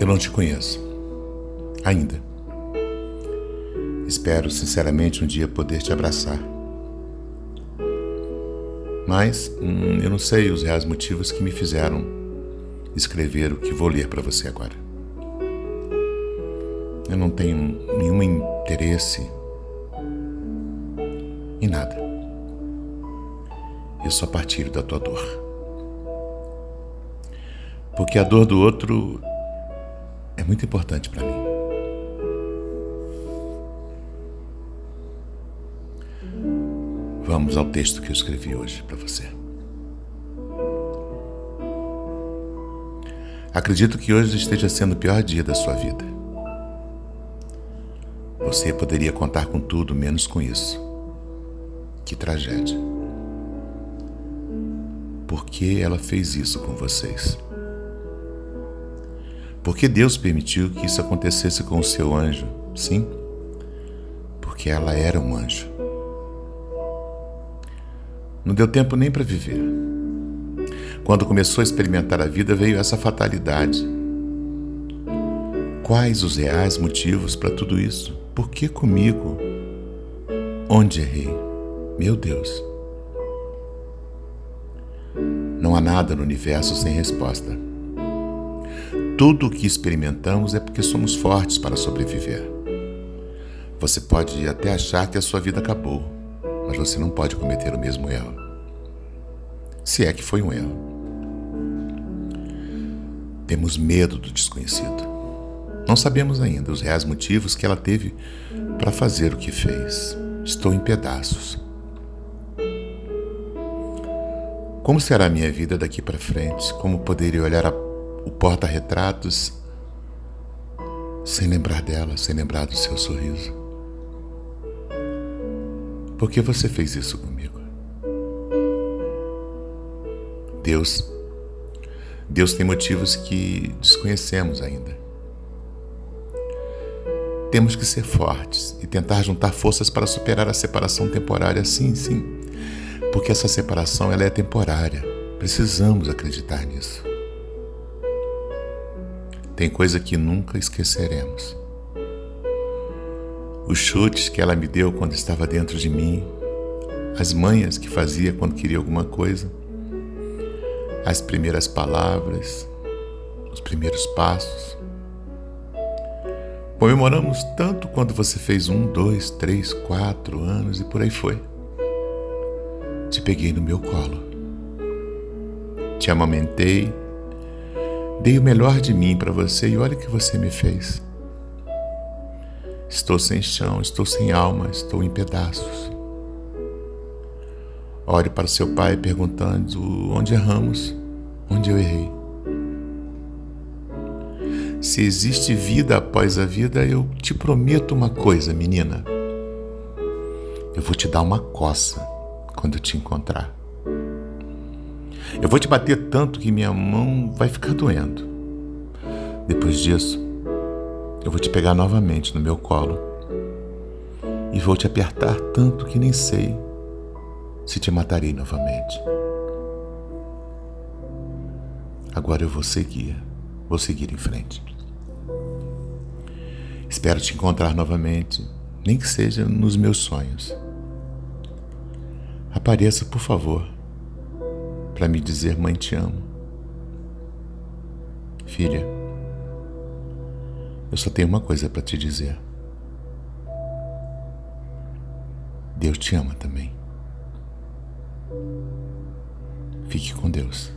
Eu não te conheço. Ainda. Espero sinceramente um dia poder te abraçar. Mas hum, eu não sei os reais motivos que me fizeram escrever o que vou ler para você agora. Eu não tenho nenhum interesse em nada. Eu só partilho da tua dor. Porque a dor do outro é muito importante para mim. Vamos ao texto que eu escrevi hoje para você. Acredito que hoje esteja sendo o pior dia da sua vida. Você poderia contar com tudo menos com isso. Que tragédia. Por que ela fez isso com vocês? Porque Deus permitiu que isso acontecesse com o seu anjo? Sim, porque ela era um anjo. Não deu tempo nem para viver. Quando começou a experimentar a vida, veio essa fatalidade. Quais os reais motivos para tudo isso? Por que comigo? Onde errei? Meu Deus. Não há nada no universo sem resposta. Tudo o que experimentamos é porque somos fortes para sobreviver. Você pode até achar que a sua vida acabou, mas você não pode cometer o mesmo erro. Se é que foi um erro. Temos medo do desconhecido. Não sabemos ainda os reais motivos que ela teve para fazer o que fez. Estou em pedaços. Como será a minha vida daqui para frente? Como poderia olhar a o porta-retratos sem lembrar dela, sem lembrar do seu sorriso. Por que você fez isso comigo? Deus, Deus tem motivos que desconhecemos ainda. Temos que ser fortes e tentar juntar forças para superar a separação temporária, sim, sim. Porque essa separação ela é temporária. Precisamos acreditar nisso. Tem coisa que nunca esqueceremos. Os chutes que ela me deu quando estava dentro de mim, as manhas que fazia quando queria alguma coisa, as primeiras palavras, os primeiros passos. Comemoramos tanto quando você fez um, dois, três, quatro anos e por aí foi. Te peguei no meu colo. Te amamentei Dei o melhor de mim para você e olha o que você me fez. Estou sem chão, estou sem alma, estou em pedaços. Ore para seu pai perguntando onde erramos, onde eu errei. Se existe vida após a vida, eu te prometo uma coisa, menina. Eu vou te dar uma coça quando eu te encontrar. Eu vou te bater tanto que minha mão vai ficar doendo. Depois disso, eu vou te pegar novamente no meu colo e vou te apertar tanto que nem sei se te matarei novamente. Agora eu vou seguir, vou seguir em frente. Espero te encontrar novamente, nem que seja nos meus sonhos. Apareça, por favor para me dizer: Mãe, te amo. Filha, eu só tenho uma coisa para te dizer. Deus te ama também. Fique com Deus.